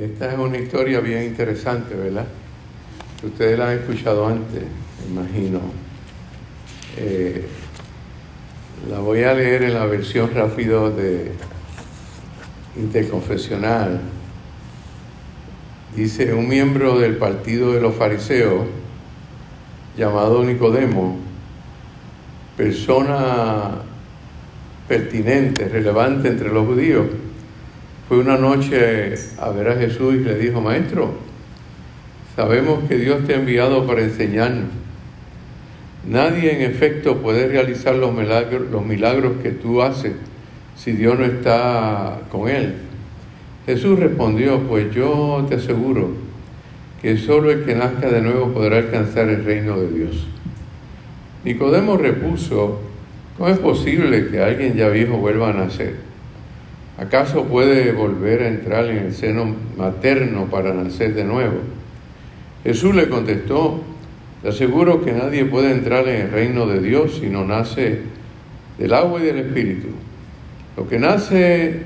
Esta es una historia bien interesante, ¿verdad? Ustedes la han escuchado antes, imagino. Eh, la voy a leer en la versión rápido de interconfesional. Dice, un miembro del partido de los fariseos, llamado Nicodemo, persona pertinente, relevante entre los judíos, fue una noche a ver a Jesús y le dijo, Maestro, sabemos que Dios te ha enviado para enseñarnos. Nadie en efecto puede realizar los milagros, que tú haces si Dios no está con él. Jesús respondió, pues yo te aseguro que solo el que nazca de nuevo podrá alcanzar el reino de Dios. Nicodemo repuso, ¿cómo es posible que alguien ya viejo vuelva a nacer? ¿Acaso puede volver a entrar en el seno materno para nacer de nuevo? Jesús le contestó, te aseguro que nadie puede entrar en el reino de Dios si no nace del agua y del espíritu. Lo que nace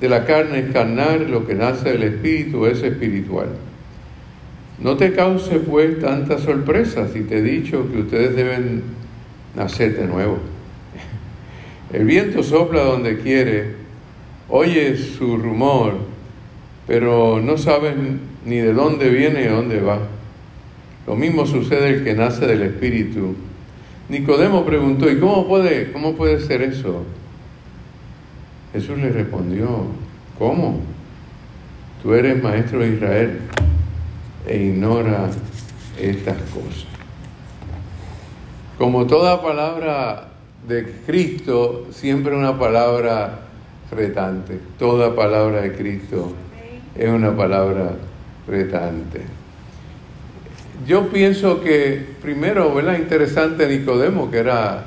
de la carne es carnal, lo que nace del espíritu es espiritual. No te cause pues tanta sorpresa si te he dicho que ustedes deben nacer de nuevo. El viento sopla donde quiere, oye su rumor, pero no saben ni de dónde viene y dónde va. Lo mismo sucede el que nace del Espíritu. Nicodemo preguntó, ¿y cómo puede, cómo puede ser eso? Jesús le respondió, ¿cómo? Tú eres maestro de Israel e ignora estas cosas. Como toda palabra de Cristo, siempre una palabra retante. Toda palabra de Cristo es una palabra retante. Yo pienso que primero, ¿verdad? Interesante Nicodemo, que era,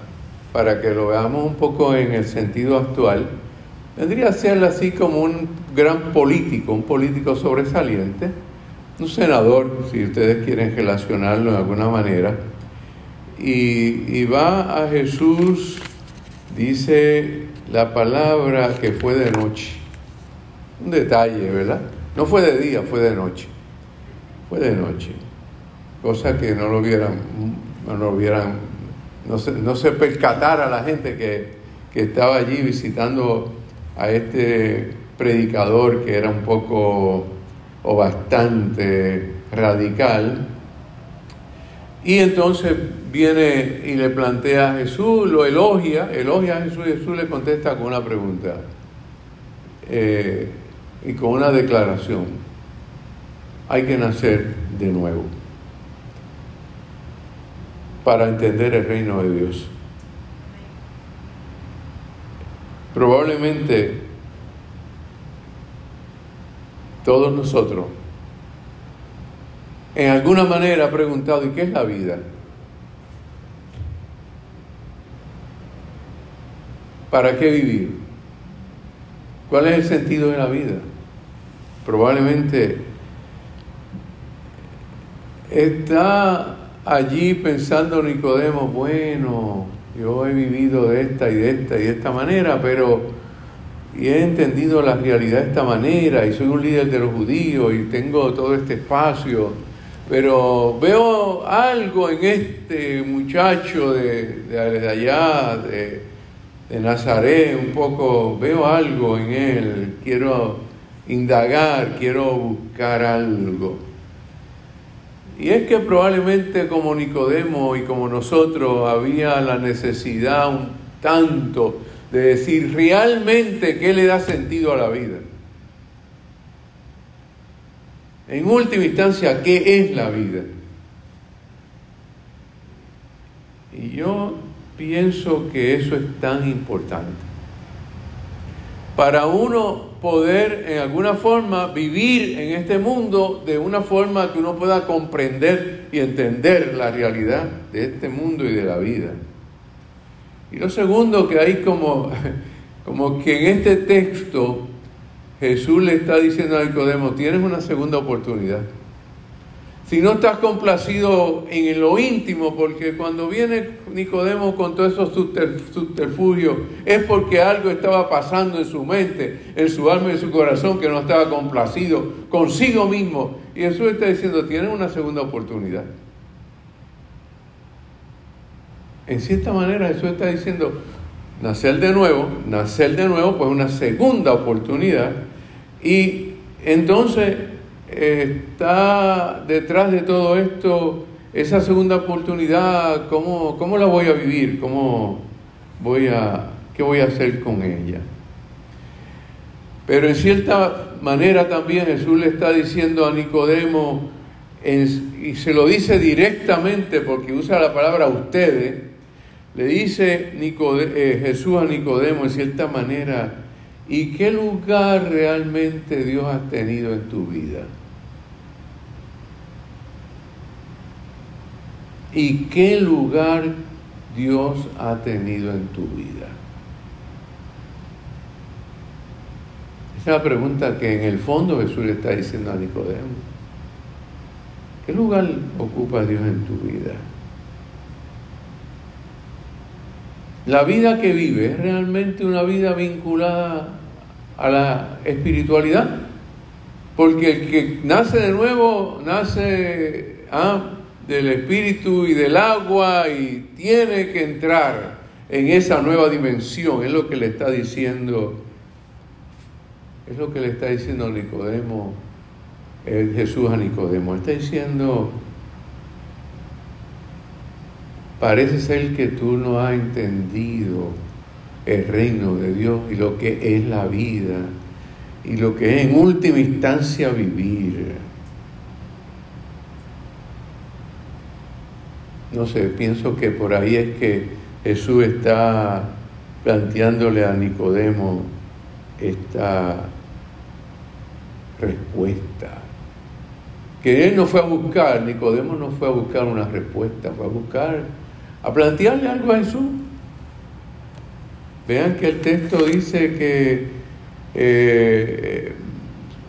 para que lo veamos un poco en el sentido actual, vendría a ser así como un gran político, un político sobresaliente, un senador, si ustedes quieren relacionarlo de alguna manera, y, y va a Jesús, dice la palabra que fue de noche. Un detalle, ¿verdad? No fue de día, fue de noche. Fue de noche. Cosa que no lo vieran, no lo no se, no se percatara la gente que, que estaba allí visitando a este predicador que era un poco o bastante radical. Y entonces viene y le plantea a Jesús, lo elogia, elogia a Jesús y Jesús le contesta con una pregunta eh, y con una declaración. Hay que nacer de nuevo para entender el reino de Dios. Probablemente todos nosotros en alguna manera ha preguntado, ¿y qué es la vida? ¿Para qué vivir? ¿Cuál es el sentido de la vida? Probablemente está allí pensando Nicodemo, bueno, yo he vivido de esta y de esta y de esta manera, pero y he entendido la realidad de esta manera y soy un líder de los judíos y tengo todo este espacio, pero veo algo en este muchacho de, de allá, de, de Nazaret, un poco, veo algo en él, quiero indagar, quiero buscar algo. Y es que probablemente como Nicodemo y como nosotros había la necesidad un tanto de decir realmente qué le da sentido a la vida. En última instancia, ¿qué es la vida? Y yo pienso que eso es tan importante. Para uno poder en alguna forma vivir en este mundo de una forma que uno pueda comprender y entender la realidad de este mundo y de la vida. Y lo segundo que hay como, como que en este texto Jesús le está diciendo a Nicodemo, tienes una segunda oportunidad. Si no estás complacido en lo íntimo, porque cuando viene Nicodemo con todos esos subterfugios, es porque algo estaba pasando en su mente, en su alma y en su corazón, que no estaba complacido consigo mismo. Y Jesús está diciendo, tienen una segunda oportunidad. En cierta manera Jesús está diciendo, nacer de nuevo, nacer de nuevo, pues una segunda oportunidad. Y entonces está detrás de todo esto esa segunda oportunidad, ¿cómo, cómo la voy a vivir? ¿Cómo voy a, ¿Qué voy a hacer con ella? Pero en cierta manera también Jesús le está diciendo a Nicodemo, y se lo dice directamente porque usa la palabra ustedes, le dice eh, Jesús a Nicodemo en cierta manera, ¿y qué lugar realmente Dios ha tenido en tu vida? ¿Y qué lugar Dios ha tenido en tu vida? Esa es la pregunta que en el fondo Jesús le está diciendo a Nicodemo. ¿Qué lugar ocupa Dios en tu vida? La vida que vive es realmente una vida vinculada a la espiritualidad, porque el que nace de nuevo nace ah, del espíritu y del agua y tiene que entrar en esa nueva dimensión, es lo que le está diciendo, es lo que le está diciendo Nicodemo, Jesús a Nicodemo, está diciendo, parece ser que tú no has entendido el reino de Dios y lo que es la vida y lo que es en última instancia vivir. No sé, pienso que por ahí es que Jesús está planteándole a Nicodemo esta respuesta. Que él no fue a buscar, Nicodemo no fue a buscar una respuesta, fue a buscar, a plantearle algo a Jesús. Vean que el texto dice que eh,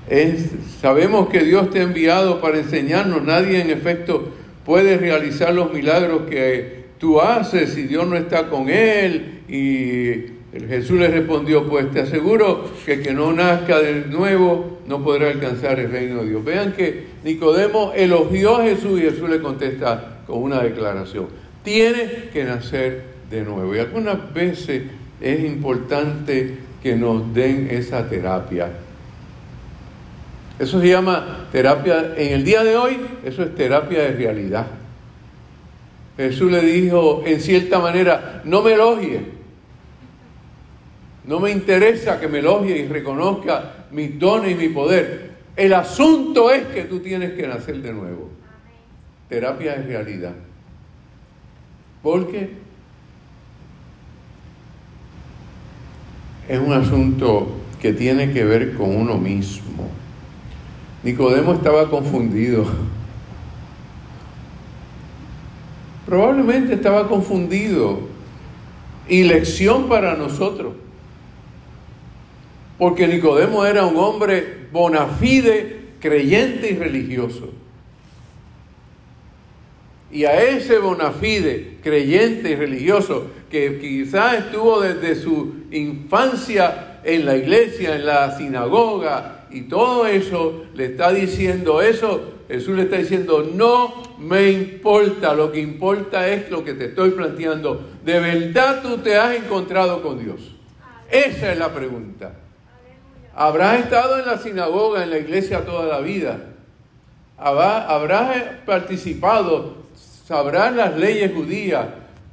es, sabemos que Dios te ha enviado para enseñarnos, nadie en efecto puede realizar los milagros que tú haces si Dios no está con él. Y Jesús le respondió, pues te aseguro que el que no nazca de nuevo no podrá alcanzar el reino de Dios. Vean que Nicodemo elogió a Jesús y Jesús le contesta con una declaración. Tiene que nacer de nuevo. Y algunas veces es importante que nos den esa terapia eso se llama terapia, en el día de hoy, eso es terapia de realidad. Jesús le dijo, en cierta manera, no me elogie. No me interesa que me elogie y reconozca mis dones y mi poder. El asunto es que tú tienes que nacer de nuevo. Terapia de realidad. Porque es un asunto que tiene que ver con uno mismo. Nicodemo estaba confundido. Probablemente estaba confundido. Y lección para nosotros. Porque Nicodemo era un hombre bona fide, creyente y religioso. Y a ese bona fide, creyente y religioso, que quizás estuvo desde su infancia en la iglesia, en la sinagoga, y todo eso le está diciendo eso, Jesús le está diciendo, no me importa, lo que importa es lo que te estoy planteando. ¿De verdad tú te has encontrado con Dios? Esa es la pregunta. Habrás estado en la sinagoga, en la iglesia toda la vida. Habrás participado, sabrás las leyes judías,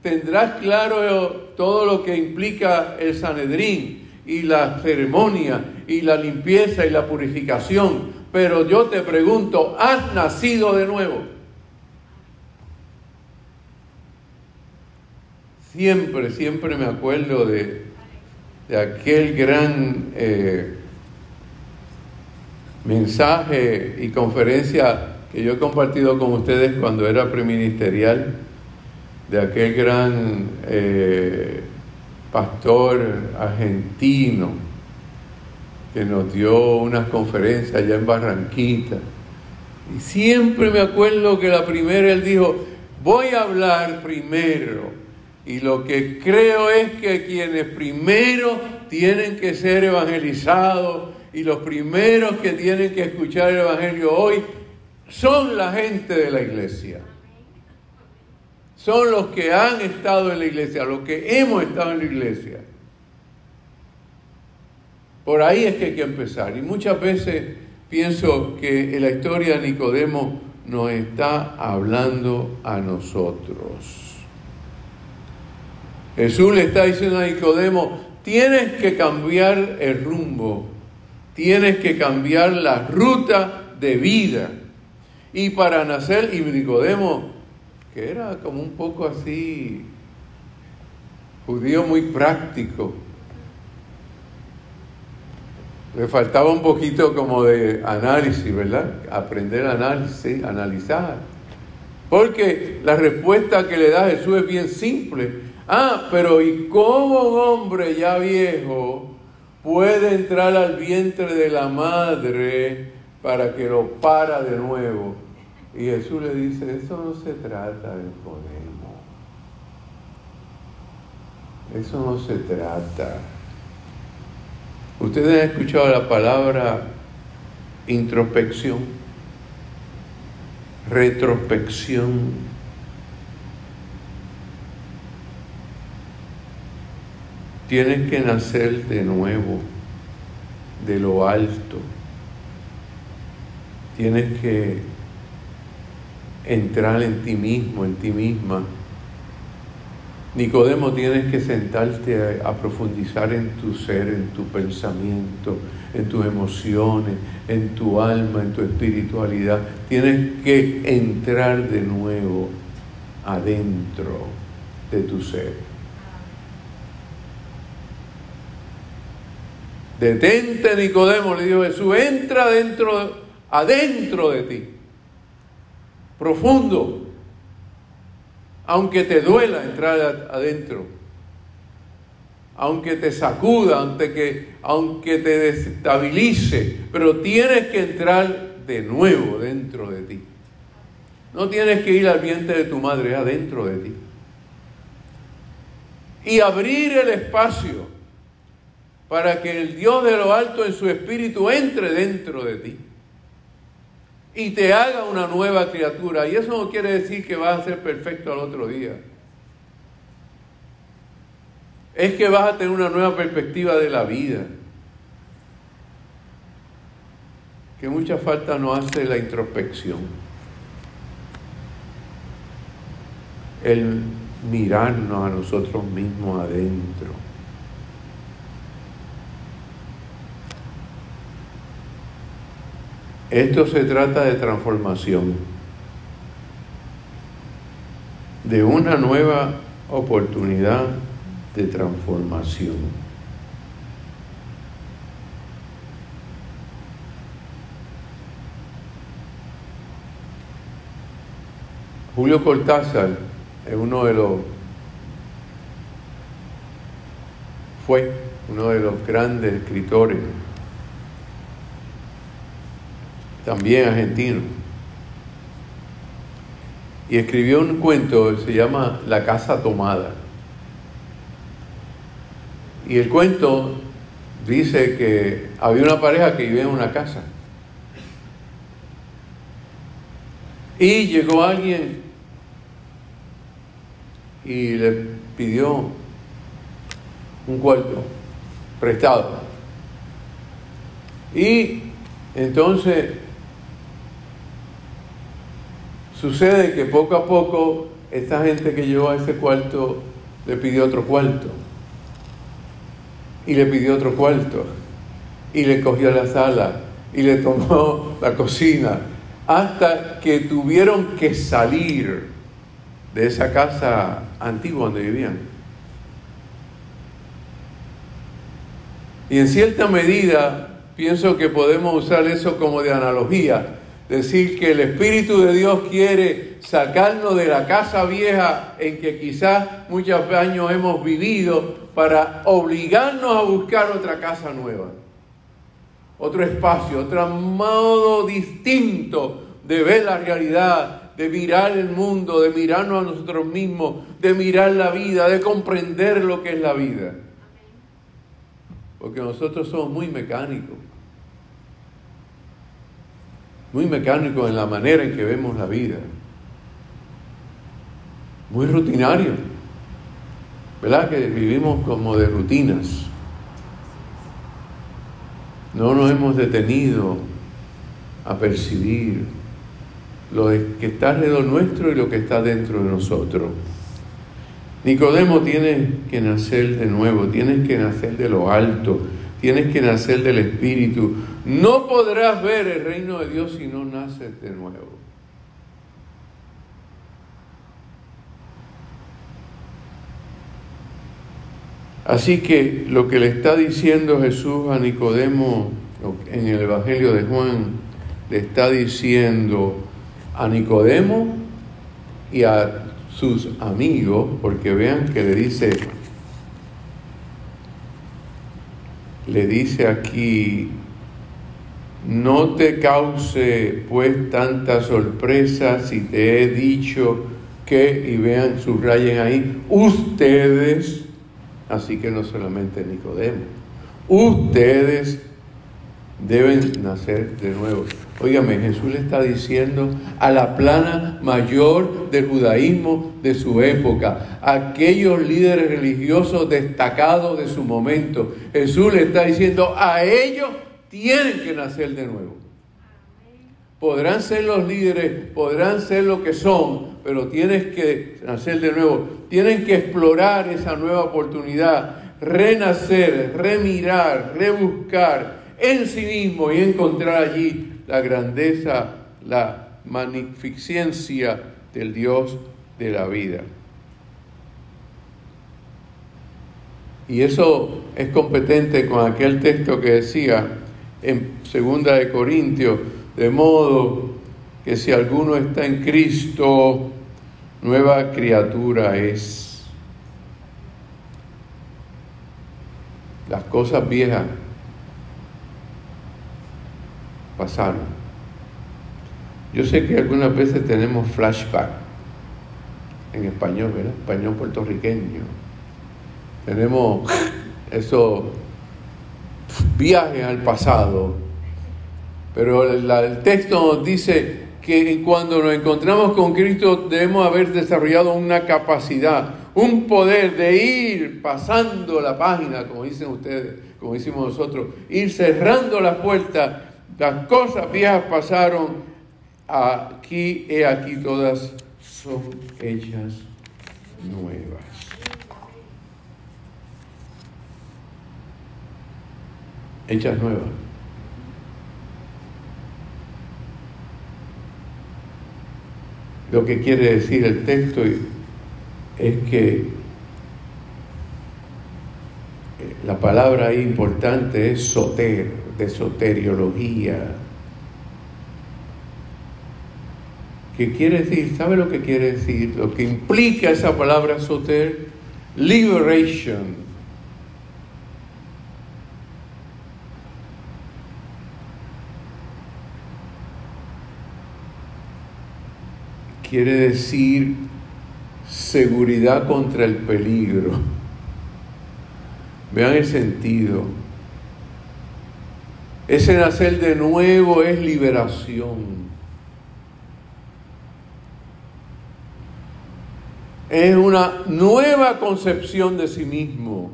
tendrás claro todo lo que implica el Sanedrín y la ceremonia y la limpieza y la purificación. Pero yo te pregunto, ¿has nacido de nuevo? Siempre, siempre me acuerdo de, de aquel gran eh, mensaje y conferencia que yo he compartido con ustedes cuando era preministerial, de aquel gran eh, pastor argentino que nos dio unas conferencias allá en Barranquita Y siempre me acuerdo que la primera él dijo, voy a hablar primero. Y lo que creo es que quienes primero tienen que ser evangelizados y los primeros que tienen que escuchar el Evangelio hoy son la gente de la iglesia. Son los que han estado en la iglesia, los que hemos estado en la iglesia. Por ahí es que hay que empezar. Y muchas veces pienso que en la historia de Nicodemo nos está hablando a nosotros. Jesús le está diciendo a Nicodemo, tienes que cambiar el rumbo, tienes que cambiar la ruta de vida. Y para nacer, y Nicodemo, que era como un poco así, judío muy práctico, le faltaba un poquito como de análisis, ¿verdad? Aprender análisis, analizar. Porque la respuesta que le da Jesús es bien simple. Ah, pero ¿y cómo un hombre ya viejo puede entrar al vientre de la madre para que lo para de nuevo? Y Jesús le dice, eso no se trata de Podemos. Eso no se trata. Ustedes han escuchado la palabra introspección, retrospección. Tienes que nacer de nuevo, de lo alto. Tienes que entrar en ti mismo, en ti misma Nicodemo, tienes que sentarte a, profundizar en tu ser, en tu pensamiento, en tus emociones, en tu alma, en tu espiritualidad. Tienes que entrar de nuevo adentro de tu ser. Detente, Nicodemo, le dijo Jesús, entra adentro, adentro de ti, profundo aunque te duela entrar adentro, aunque te sacuda, aunque, que, aunque te desestabilice, pero tienes que entrar de nuevo dentro de ti. No tienes que ir al vientre de tu madre, adentro de ti. Y abrir el espacio para que el Dios de lo alto en su espíritu entre dentro de ti y te haga una nueva criatura. Y eso no quiere decir que vas a ser perfecto al otro día. Es que vas a tener una nueva perspectiva de la vida. Que mucha falta nos hace la introspección. El mirarnos a nosotros mismos adentro. Esto se trata de transformación, de una nueva oportunidad de transformación. Julio Cortázar es uno de los, fue uno de los grandes escritores también argentino. Y escribió un cuento se llama La casa tomada. Y el cuento dice que había una pareja que vivía en una casa. Y llegó alguien y le pidió un cuarto prestado. Y entonces Sucede que poco a poco esta gente que llegó a ese cuarto le pidió otro cuarto. Y le pidió otro cuarto. Y le cogió la sala. Y le tomó la cocina. Hasta que tuvieron que salir de esa casa antigua donde vivían. Y en cierta medida pienso que podemos usar eso como de analogía decir que el Espíritu de Dios quiere sacarnos de la casa vieja en que quizás muchos años hemos vivido para obligarnos a buscar otra casa nueva, otro espacio, otro modo distinto de ver la realidad, de mirar el mundo, de mirarnos a nosotros mismos, de mirar la vida, de comprender lo que es la vida. Porque nosotros somos muy mecánicos. Muy mecánicos en la manera en que vemos la vida. Muy rutinarios. ¿Verdad? Que vivimos como de rutinas. No nos hemos detenido a percibir lo que está alrededor nuestro y lo que está dentro de nosotros. Nicodemo tiene que nacer de nuevo, tienes que nacer de lo alto, tienes que nacer del Espíritu. No podrás ver el reino de Dios si no naces de nuevo. Así que lo que le está diciendo Jesús a Nicodemo en el Evangelio de Juan, le está diciendo a Nicodemo y a sus amigos, porque vean que le dice, le dice aquí, no te cause pues tanta sorpresa si te he dicho que, y vean, subrayen ahí, ustedes, así que no solamente Nicodemo, ustedes deben nacer de nuevo. Óigame, Jesús le está diciendo a la plana mayor del judaísmo de su época, aquellos líderes religiosos destacados de su momento. Jesús le está diciendo a ellos tienen que nacer de nuevo. Podrán ser los líderes, podrán ser lo que son, pero tienes que nacer de nuevo. Tienen que explorar esa nueva oportunidad, renacer, remirar, rebuscar en sí mismo y encontrar allí la grandeza, la magnificencia del Dios de la vida. Y eso es competente con aquel texto que decía en segunda de Corintios, de modo que si alguno está en Cristo, nueva criatura es. Las cosas viejas pasaron. Yo sé que algunas veces tenemos flashback en español, ¿verdad? Español puertorriqueño. Tenemos esos viajes al pasado. Pero el texto nos dice que cuando nos encontramos con Cristo debemos haber desarrollado una capacidad, un poder de ir pasando la página, como dicen ustedes, como decimos nosotros, ir cerrando la puerta las cosas viejas pasaron, aquí, he aquí todas son hechas nuevas. Hechas nuevas. Lo que quiere decir el texto es que eh, la palabra importante es soter de soteriología. ¿Qué quiere decir? ¿Sabe lo que quiere decir? Lo que implica esa palabra soter, liberation. Quiere decir seguridad contra el peligro. Vean el sentido. Ese nacer de nuevo es liberación. Es una nueva concepción de sí mismo.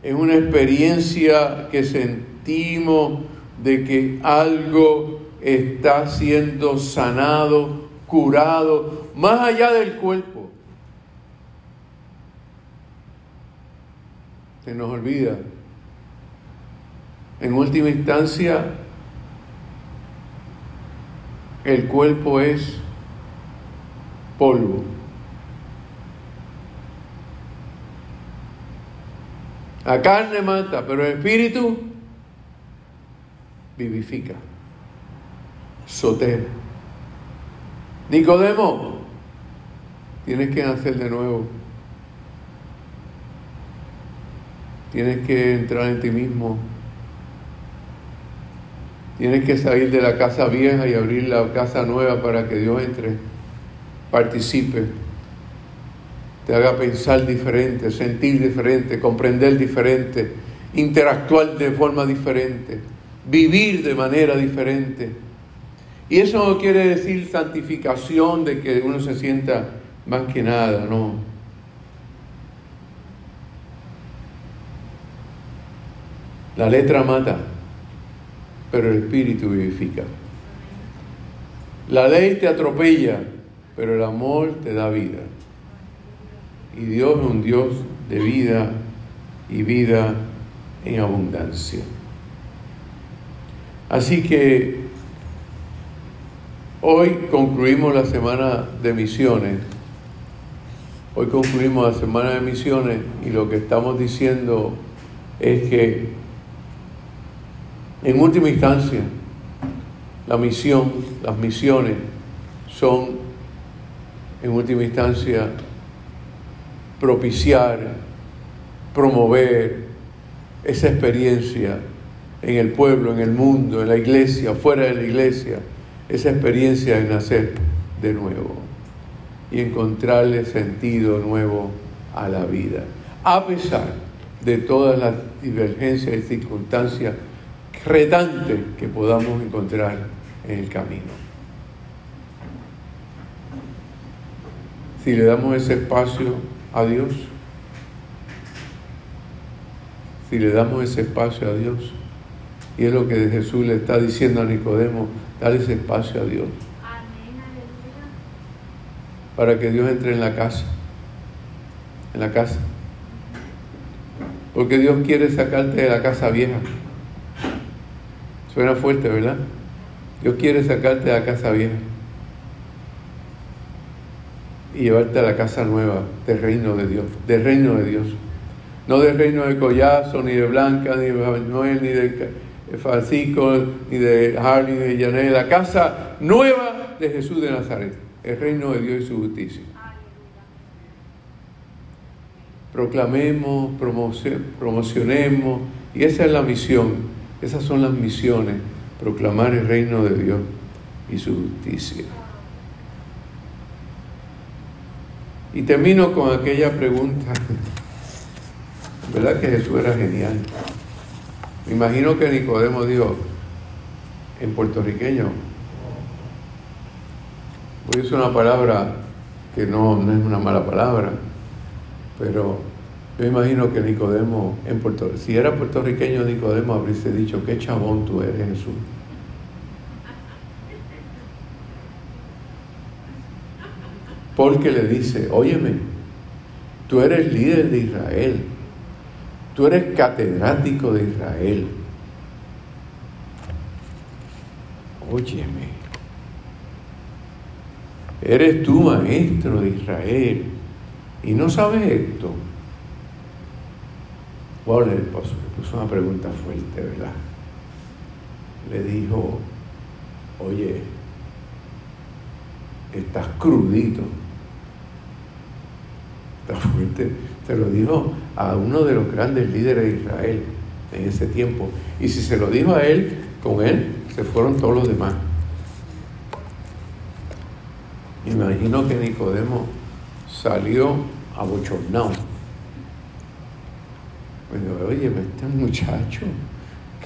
Es una experiencia que sentimos de que algo está siendo sanado, curado, más allá del cuerpo. se nos olvida. En última instancia, el cuerpo es polvo. La carne mata, pero el espíritu vivifica. Soter. Nicodemo, tienes que nacer de nuevo. Tienes que entrar en ti mismo. Tienes que salir de la casa vieja y abrir la casa nueva para que Dios entre, participe, te haga pensar diferente, sentir diferente, comprender diferente, interactuar de forma diferente, vivir de manera diferente. Y eso no quiere decir santificación de que uno se sienta más que nada, no. La letra mata, pero el espíritu vivifica. La ley te atropella, pero el amor te da vida. Y Dios es un Dios de vida y vida en abundancia. Así que hoy concluimos la semana de misiones. Hoy concluimos la semana de misiones y lo que estamos diciendo es que en última instancia la misión, las misiones son en última instancia propiciar, promover esa experiencia en el pueblo, en el mundo, en la iglesia, fuera de la iglesia, esa experiencia de nacer de nuevo y encontrarle sentido nuevo a la vida, a pesar de todas las divergencias y circunstancias retantes que podamos encontrar en el camino. Si le damos ese espacio a Dios, si le damos ese espacio a Dios, y es lo que Jesús le está diciendo a Nicodemo, dale ese espacio a Dios. Para que Dios entre en la casa, en la casa. Porque Dios quiere sacarte de la casa vieja. Suena fuerte, ¿verdad? Dios quiere sacarte de la casa vieja y llevarte a la casa nueva del reino de Dios, del reino de Dios. No del reino de Collazo, ni de Blanca, ni de Manuel, ni de Francisco, ni de Harley, ni de Janel, la casa nueva de Jesús de Nazaret, el reino de Dios y su justicia. Proclamemos, promocionemos, y esa es la misión, esas son las misiones, proclamar el reino de Dios y su justicia. Y termino con aquella pregunta, ¿verdad que Jesús era genial? Me imagino que Nicodemo dijo, en puertorriqueño, voy a usar una palabra que no, no es una mala palabra, pero yo imagino que Nicodemo, en Puerto, si era puertorriqueño Nicodemo, habría dicho, qué chabón tú eres Jesús. porque le dice, óyeme, tú eres líder de Israel, tú eres catedrático de Israel. Óyeme, eres tú maestro de Israel y no sabes esto. Waller le puso una pregunta fuerte, ¿verdad? Le dijo, oye, estás crudito Se lo dijo a uno de los grandes líderes de Israel en ese tiempo. Y si se lo dijo a él, con él se fueron todos los demás. Imagino que Nicodemo salió abochornado. Bueno, oye, este muchacho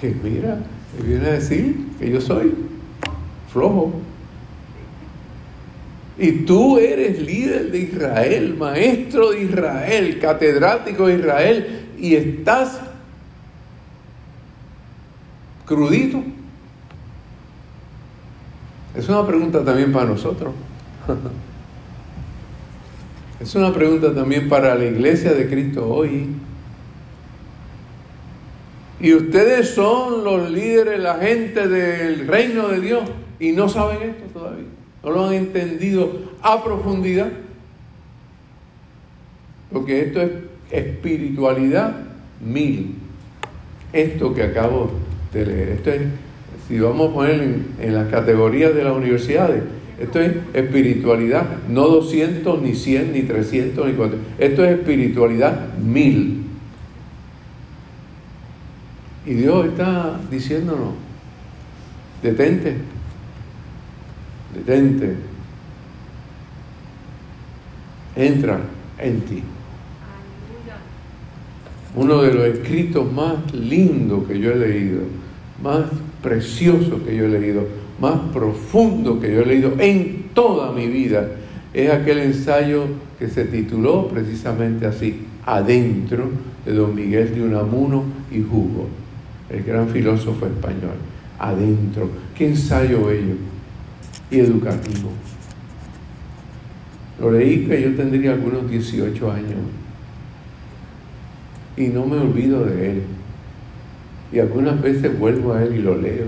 que mira, me viene a decir que yo soy flojo. Y tú eres líder de Israel, maestro de Israel, catedrático de Israel, y estás crudito. Es una pregunta también para nosotros. Es una pregunta también para la iglesia de Cristo hoy. Y ustedes son los líderes, la gente del reino de Dios y no saben esto todavía no lo han entendido a profundidad. Porque esto es espiritualidad mil. Esto que acabo de leer. Esto es, si vamos a poner en, las categorías de las universidades, esto es espiritualidad, no 200, ni 100, ni 300, ni 400. Esto es espiritualidad mil. Y Dios está diciéndonos, Detente. Detente. Entra en ti. Uno de los escritos más lindos que yo he leído, más preciosos que yo he leído, más profundo que yo he leído en toda mi vida, es aquel ensayo que se tituló precisamente así, Adentro, de don Miguel de Unamuno y Hugo, el gran filósofo español. Adentro. Qué ensayo bello y educativo. Lo leí que yo tendría algunos 18 años y no me olvido de él. Y algunas veces vuelvo a él y lo leo.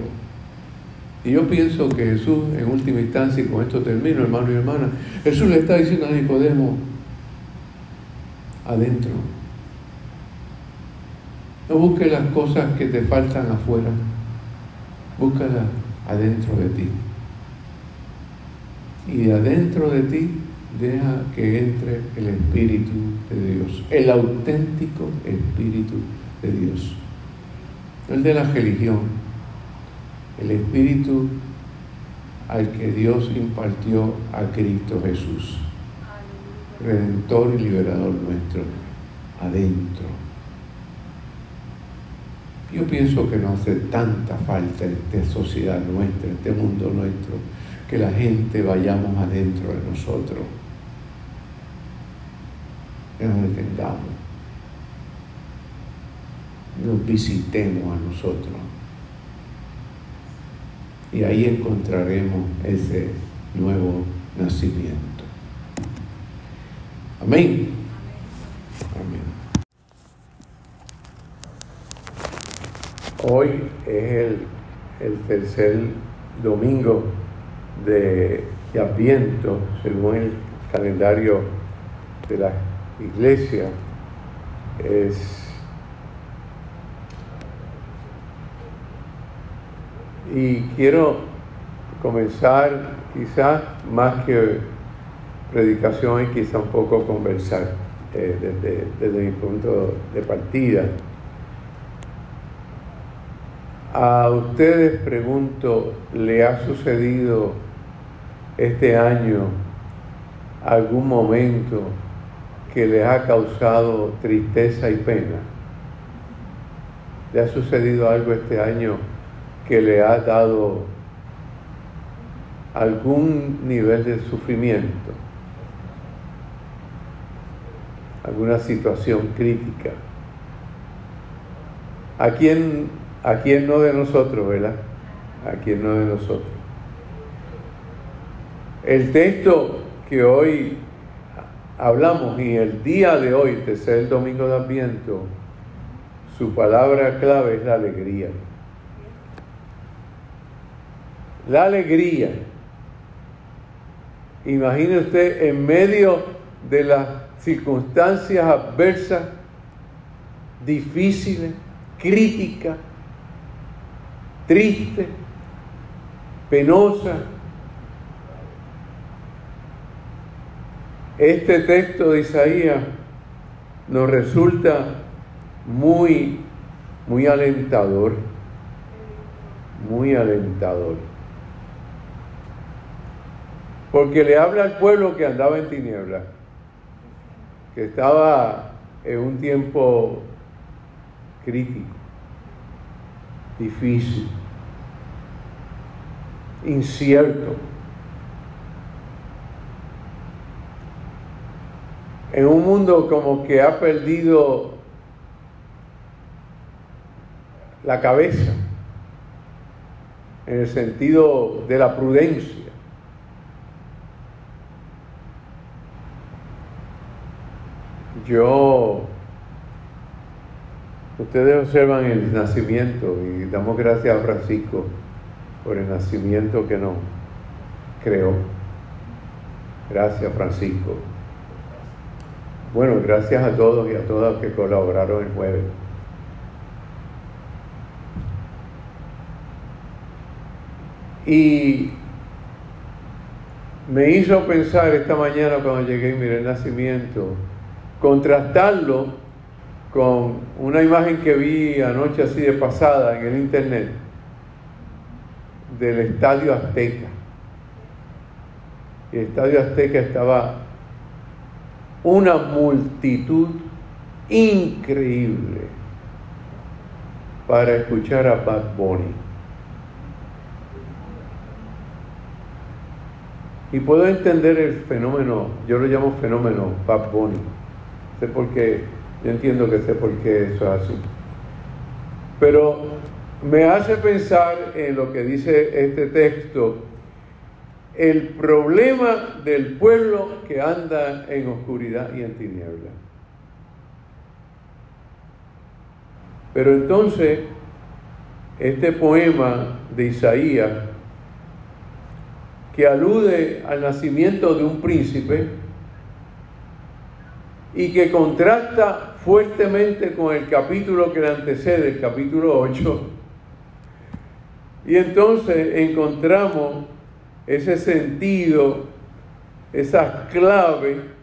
Y yo pienso que Jesús, en última instancia, y con esto termino, hermano y hermana, Jesús le está diciendo a Nicodemo, adentro. No busques las cosas que te faltan afuera, búscalas adentro de ti. Y de adentro de ti deja que entre el Espíritu de Dios, el auténtico Espíritu de Dios, no el de la religión, el Espíritu al que Dios impartió a Cristo Jesús, Redentor y Liberador nuestro, adentro. Yo pienso que nos hace tanta falta en esta sociedad nuestra, en este mundo nuestro, que la gente vayamos adentro de nosotros, que nos detengamos, nos visitemos a nosotros. Y ahí encontraremos ese nuevo nacimiento. Amén. Amén. Hoy es el, el tercer domingo de Adviento, según el calendario de la iglesia, es y quiero comenzar quizás más que predicación y quizá un poco conversar eh, desde, desde mi punto de partida. A ustedes pregunto, ¿le ha sucedido este año algún momento que les ha causado tristeza y pena? ¿Le ha sucedido algo este año que le ha dado algún nivel de sufrimiento? ¿Alguna situación crítica? ¿A quién, a quién no de nosotros, verdad? ¿A quién no de nosotros? El texto que hoy hablamos y el día de hoy, tercer domingo de Adviento, su palabra clave es la alegría. La alegría. Imagine usted en medio de las circunstancias adversas, difíciles, críticas, tristes, penosas, Este texto de Isaías nos resulta muy, muy alentador, muy alentador. Porque le habla al pueblo que andaba en tinieblas, que estaba en un tiempo crítico, difícil, incierto en un mundo como que ha perdido la cabeza, en el sentido de la prudencia. Yo, ustedes observan el nacimiento y damos gracias a Francisco por el nacimiento que nos creó. Gracias Francisco. Bueno, gracias a todos y a todas que colaboraron el jueves. Y me hizo pensar esta mañana cuando llegué y miré el nacimiento, contrastarlo con una imagen que vi anoche así de pasada en el internet, del Estadio Azteca. El Estadio Azteca estaba una multitud increíble para escuchar a Bad Bunny. Y puedo entender el fenómeno, yo lo llamo fenómeno Bad Bunny. Sé por qué, yo entiendo que sé por qué eso es así. Pero me hace pensar en lo que dice este texto, el problema del pueblo que anda en oscuridad y en tiniebla. Pero entonces, este poema de Isaías, que alude al nacimiento de un príncipe y que contrasta fuertemente con el capítulo que le antecede, el capítulo 8, y entonces encontramos ese sentido, esa clave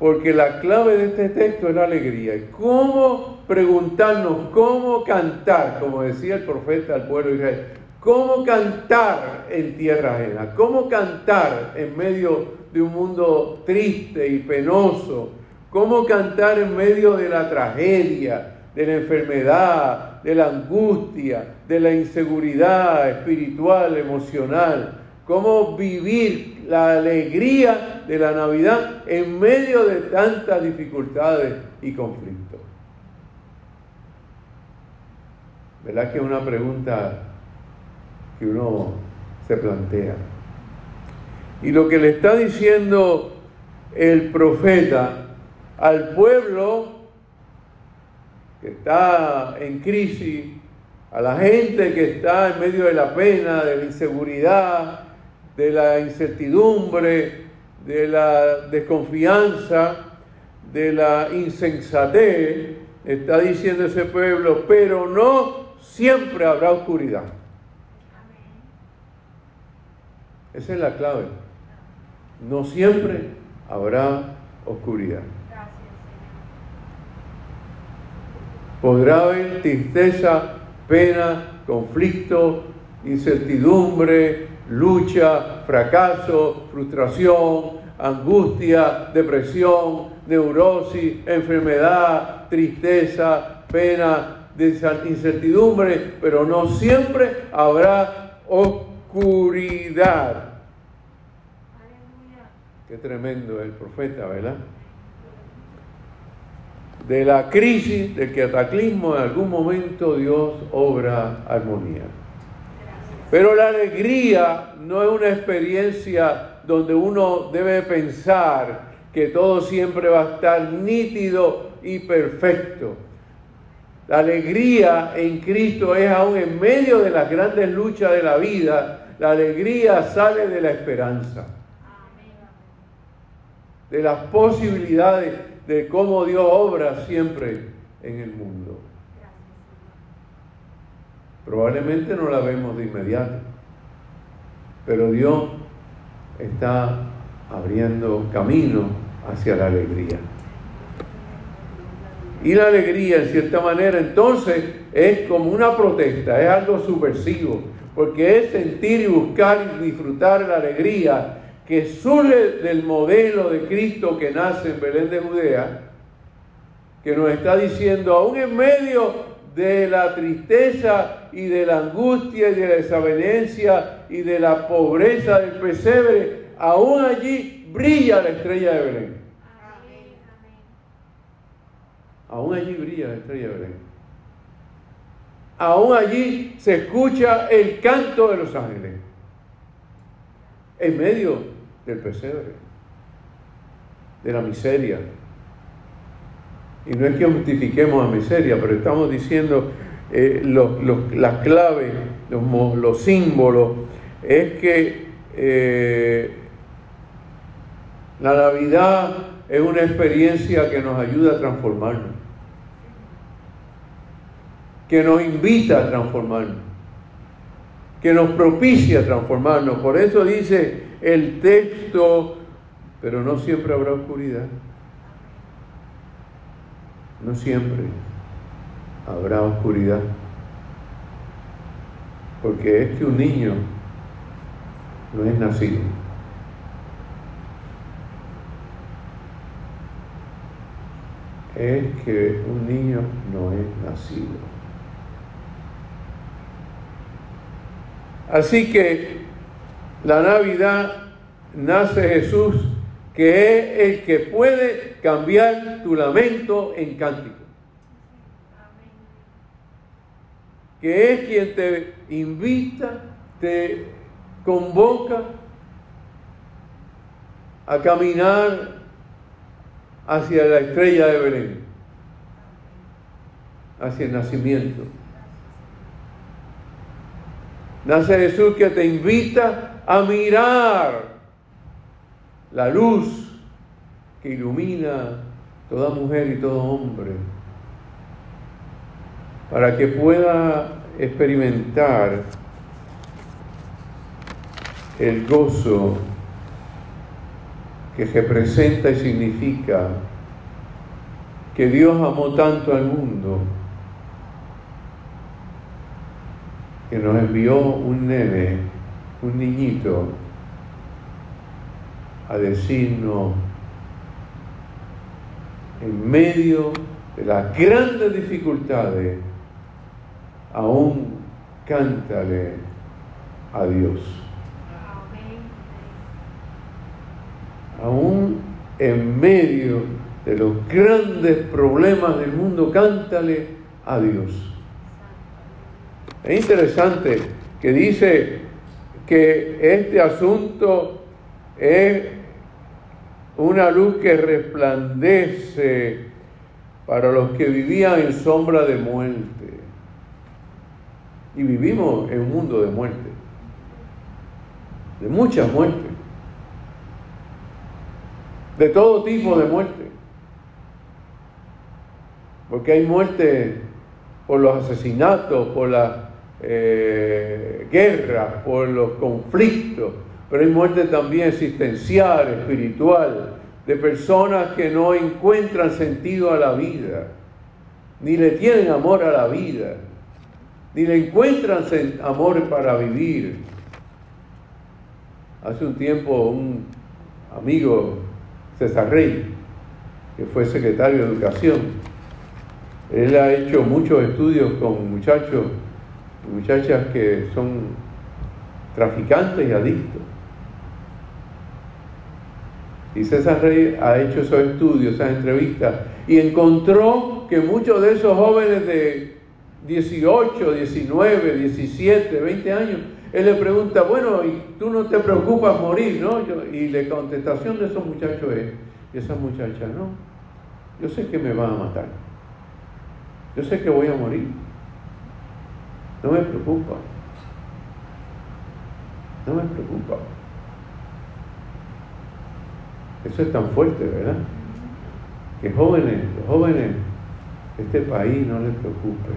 porque la clave de este texto es la alegría. ¿Y cómo preguntarnos, cómo cantar, como decía el profeta al pueblo de Israel? ¿Cómo cantar en tierra ajena? ¿Cómo cantar en medio de un mundo triste y penoso? ¿Cómo cantar en medio de la tragedia, de la enfermedad, de la angustia, de la inseguridad espiritual, emocional? ¿Cómo vivir la alegría de la Navidad en medio de tantas dificultades y conflictos? ¿Verdad que es una pregunta que uno se plantea? Y lo que le está diciendo el profeta al pueblo que está en crisis, a la gente que está en medio de la pena, de la inseguridad, de la incertidumbre, de la desconfianza, de la insensatez, está diciendo ese pueblo, pero no siempre habrá oscuridad. Esa es la clave. No siempre habrá oscuridad. Podrá haber tristeza, pena, conflicto, incertidumbre, lucha, fracaso, frustración, angustia, depresión, neurosis, enfermedad, tristeza, pena, incertidumbre, pero no siempre habrá oscuridad. Qué tremendo el profeta, ¿verdad? De la crisis, del cataclismo, en algún momento Dios obra armonía. Pero la alegría no es una experiencia donde uno debe pensar que todo siempre va a estar nítido y perfecto. La alegría en Cristo es aún en medio de las grandes luchas de la vida, la alegría sale de la esperanza, de las posibilidades de cómo Dios obra siempre en el mundo. Probablemente no la vemos de inmediato, pero Dios está abriendo camino hacia la alegría. Y la alegría, en cierta manera, entonces es como una protesta, es algo subversivo, porque es sentir y buscar y disfrutar la alegría que surge del modelo de Cristo que nace en Belén de Judea, que nos está diciendo, aún en medio de la tristeza y de la angustia y de la desavenencia y de la pobreza del pesebre, aún allí brilla la estrella de Belén. Aún allí brilla la estrella de Belén. Aún allí se escucha el canto de los ángeles. En medio del pesebre, de la miseria, y no es que justifiquemos la miseria, pero estamos diciendo eh, las claves, los, símbolos, es que eh, la Navidad es una experiencia que nos ayuda a transformarnos, que nos invita a transformarnos, que nos propicia a transformarnos. Por eso dice el texto, pero no siempre habrá oscuridad. No siempre habrá oscuridad. porque es que un niño no es nacido. Es que un niño no es nacido. Así que la Navidad nace Jesús, que es el que puede cambiar tu lamento en cántico. Que es quien te invita, te convoca a caminar hacia la estrella de Belén, hacia el nacimiento. Nace Jesús que te invita a mirar la luz que ilumina toda mujer y todo hombre, para que pueda experimentar el gozo que representa y significa que Dios amó tanto al mundo que nos envió un nene, un niñito, a decirnos en medio de las grandes dificultades, aún cántale a Dios. Aún en medio de los grandes problemas del mundo, cántale a Dios. Es interesante que dice que este asunto es una luz que resplandece para los que vivían en sombra de muerte. Y vivimos en un mundo de muerte, de muchas muertes, de todo tipo de muerte. Porque hay muerte por los asesinatos, por la eh, guerra, por los conflictos, pero hay muerte también existencial, espiritual, de personas que no encuentran sentido a la vida, ni le tienen amor a la vida, ni le encuentran amor para vivir. Hace un tiempo un amigo, César Rey, que fue secretario de Educación, él ha hecho muchos estudios con muchachos muchachas que son traficantes y adictos. Y César Rey ha hecho esos estudios, esas entrevistas, y encontró que muchos de esos jóvenes de 18, 19, 17, 20 años, él le pregunta, bueno, ¿y tú no te preocupas morir, no? y la contestación de esos muchachos es, y esa muchacha, no, yo sé que me van a matar, yo sé que voy a morir, no me preocupa, no me preocupa. Eso es tan fuerte, ¿verdad? Que jóvenes, jóvenes este país no les preocupe.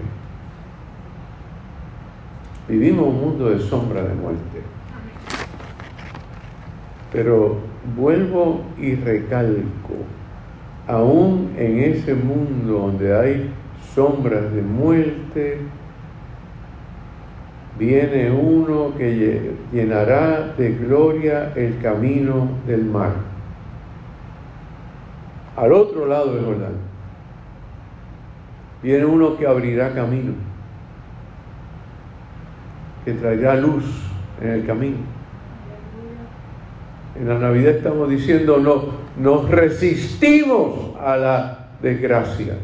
Vivimos un mundo de sombra de muerte. Pero vuelvo y recalco, aún en ese mundo donde hay sombras de muerte, viene uno que llenará de gloria el camino del mar al otro lado del Jordán. Viene uno que abrirá camino, que traerá luz en el camino. En la Navidad estamos diciendo, no, nos resistimos a la desgracia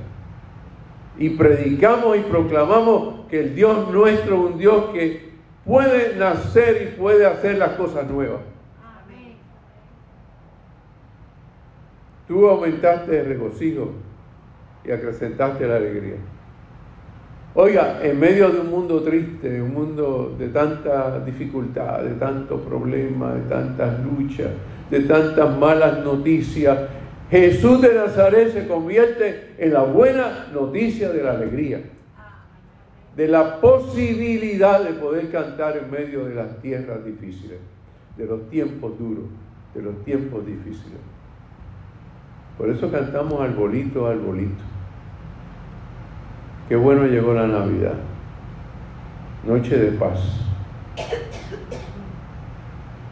y predicamos y proclamamos que el Dios nuestro es un Dios que puede nacer y puede hacer las cosas nuevas. Tú aumentaste el regocijo y acrecentaste la alegría. Oiga, en medio de un mundo triste, un mundo de tanta dificultad, de tantos problemas, de tantas luchas, de tantas malas noticias, Jesús de Nazaret se convierte en la buena noticia de la alegría, de la posibilidad de poder cantar en medio de las tierras difíciles, de los tiempos duros, de los tiempos difíciles. Por eso cantamos arbolito, arbolito. Qué bueno llegó la Navidad. noche de paz.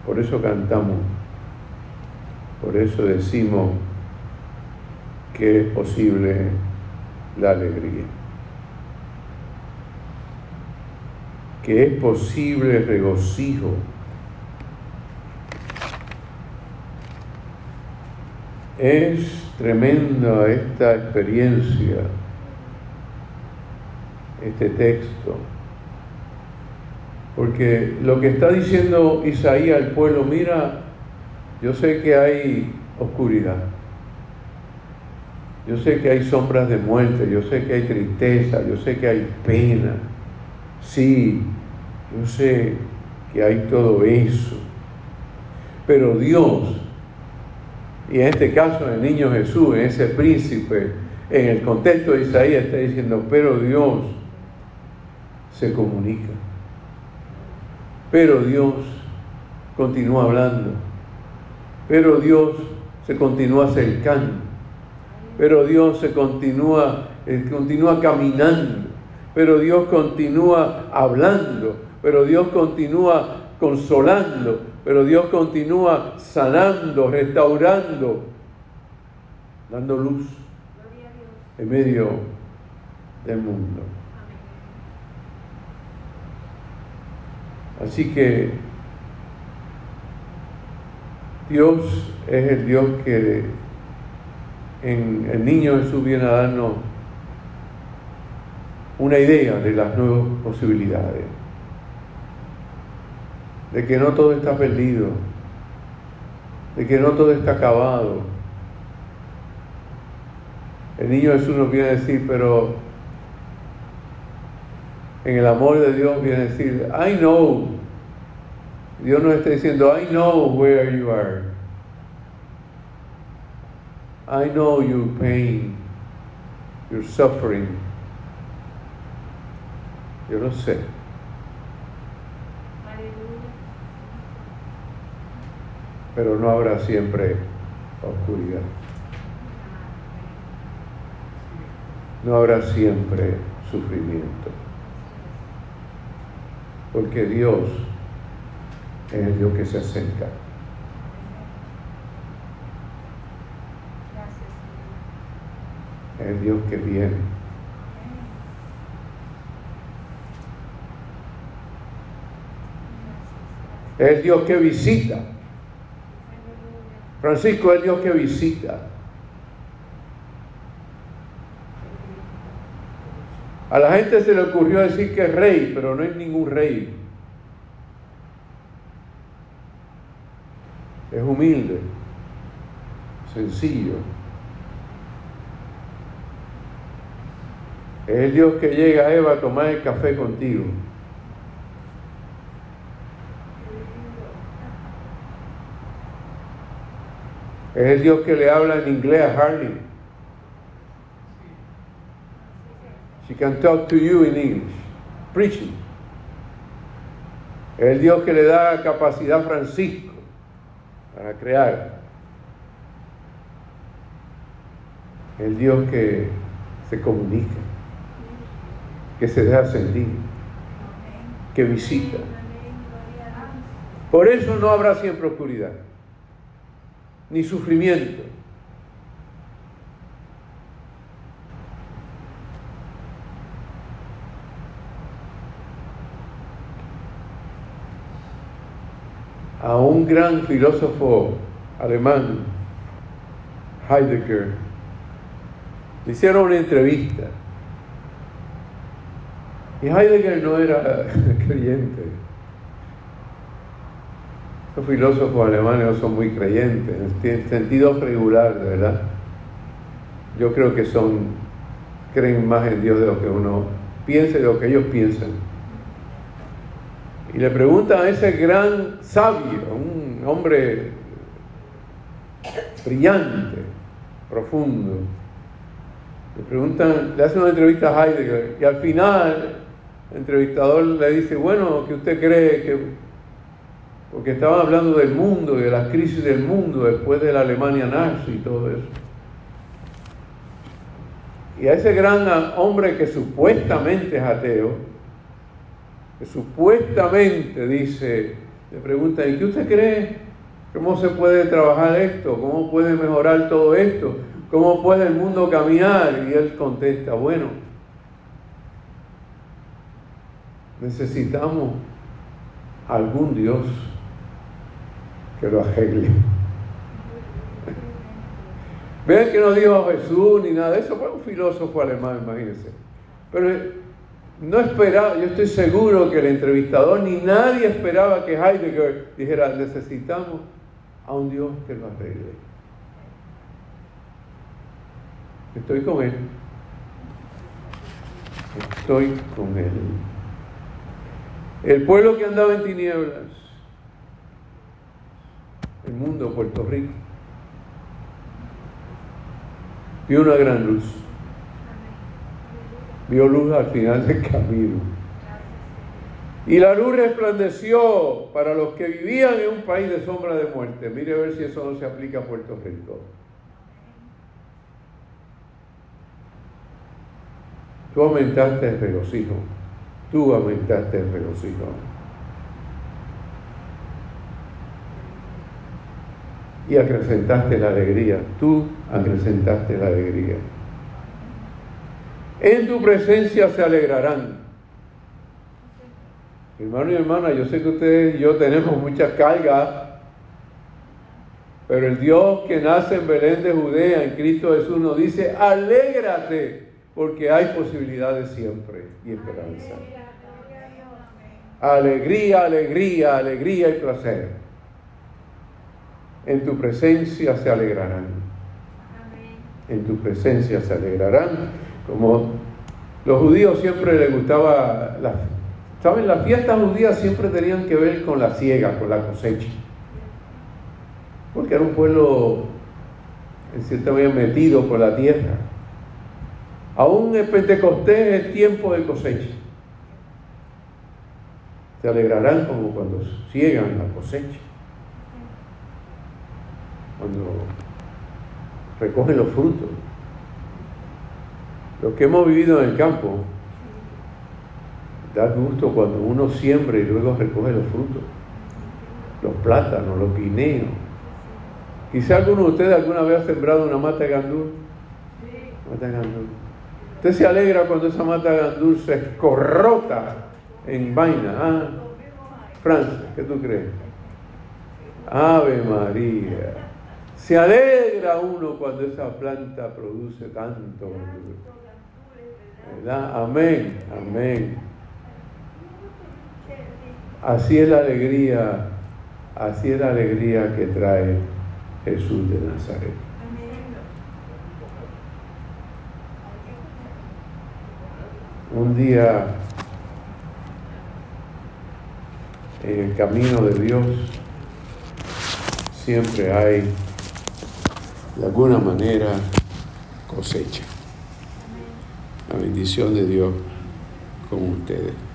Por eso cantamos, por eso decimos que es posible la alegría, que es posible regocijo. Es tremenda esta experiencia, este texto, porque lo que está diciendo Isaías al pueblo, mira, yo sé que hay oscuridad, yo sé que hay sombras de muerte, yo sé que hay tristeza, yo sé que hay pena, sí, yo sé que hay todo eso, pero Dios y en este caso, el niño Jesús, en ese príncipe, en el contexto de Isaías, está diciendo, pero Dios se comunica. Pero Dios continúa hablando. Pero Dios se continúa acercando. Pero Dios se continúa, eh, continúa caminando. Pero Dios continúa hablando. Pero Dios continúa consolando pero Dios continúa sanando, restaurando, dando luz en medio del mundo. Así que Dios es el Dios que en el niño Jesús viene a darnos una idea de las nuevas posibilidades de que no todo está perdido, de que no todo está acabado. El niño Jesús nos viene a decir, pero en el amor de Dios viene a decir, I know. Dios nos está diciendo, I know where you are. I know your pain, your suffering. Yo lo sé. Pero no habrá siempre oscuridad. No habrá siempre sufrimiento. Porque Dios es el Dios que se acerca. Es el Dios que viene. Es el Dios que visita. Francisco es Dios que visita. A la gente se le ocurrió decir que es rey, pero no es ningún rey. Es humilde, sencillo. Es el Dios que llega a Eva a tomar el café contigo. Es el Dios que le habla en inglés a Harley. She can talk to you in English. Preaching. Es el Dios que le da capacidad a Francisco para crear. El Dios que se comunica, que se deja sentir, que visita. Por eso no habrá siempre oscuridad ni sufrimiento. A un gran filósofo alemán, Heidegger, le hicieron una entrevista. Y Heidegger no era creyente. Los filósofos alemanes son muy creyentes, en sentido regular, verdad. Yo creo que son, creen más en Dios de lo que uno piensa y de lo que ellos piensan. Y le preguntan a ese gran sabio, un hombre brillante, profundo, le preguntan, le hacen una entrevista a Heidegger y al final el entrevistador le dice, bueno, que usted cree que porque estaban hablando del mundo, de la crisis del mundo después de la Alemania nazi y todo eso. Y a ese gran hombre que supuestamente es ateo, que supuestamente dice, le pregunta, ¿y qué usted cree? ¿Cómo se puede trabajar esto? ¿Cómo puede mejorar todo esto? ¿Cómo puede el mundo caminar? Y él contesta, bueno, necesitamos algún Dios que lo arregle. Vean que no dijo Jesús ni nada de eso, fue un filósofo alemán, imagínense. Pero no esperaba, yo estoy seguro que el entrevistador ni nadie esperaba que Heidegger dijera, necesitamos a un Dios que lo arregle. Estoy con Él. Estoy con Él. El pueblo que andaba en tinieblas, el mundo, Puerto Rico, vio una gran luz. Vio luz al final del camino. Y la luz resplandeció para los que vivían en un país de sombra de muerte. Mire a ver si eso no se aplica a Puerto Rico. Tú aumentaste el regocijo. Tú aumentaste el regocijo. Y acrecentaste la alegría. Tú acrecentaste la alegría. En tu presencia se alegrarán. Hermano y hermana, yo sé que ustedes y yo tenemos mucha carga, pero el Dios que nace en Belén de Judea, en Cristo Jesús, nos dice, alégrate, porque hay posibilidades siempre y esperanza. Alegría, alegría, alegría y placer en tu presencia se alegrarán. En tu presencia se alegrarán. Como los judíos siempre les gustaba, la, ¿saben? Las fiestas judías siempre tenían que ver con la siega, con la cosecha. Porque era un pueblo, en cierta manera, metido por la tierra. Aún en Pentecostés es tiempo de cosecha. Se alegrarán como cuando ciegan la cosecha cuando recogen los frutos. Lo que hemos vivido en el campo, da gusto cuando uno siembra y luego recoge los frutos, los plátanos, los guineos. Quizá alguno de ustedes alguna vez ha sembrado una mata de gandul. Mata de gandul. Usted se alegra cuando esa mata de gandul se escorrota en vaina. Ah, Francia, ¿qué tú crees? Ave María. Se alegra uno cuando esa planta produce tanto. Amén, amén. Así es la alegría, así es la alegría que trae Jesús de Nazaret. Un día en el camino de Dios siempre hay de alguna manera cosecha. La bendición de Dios con ustedes.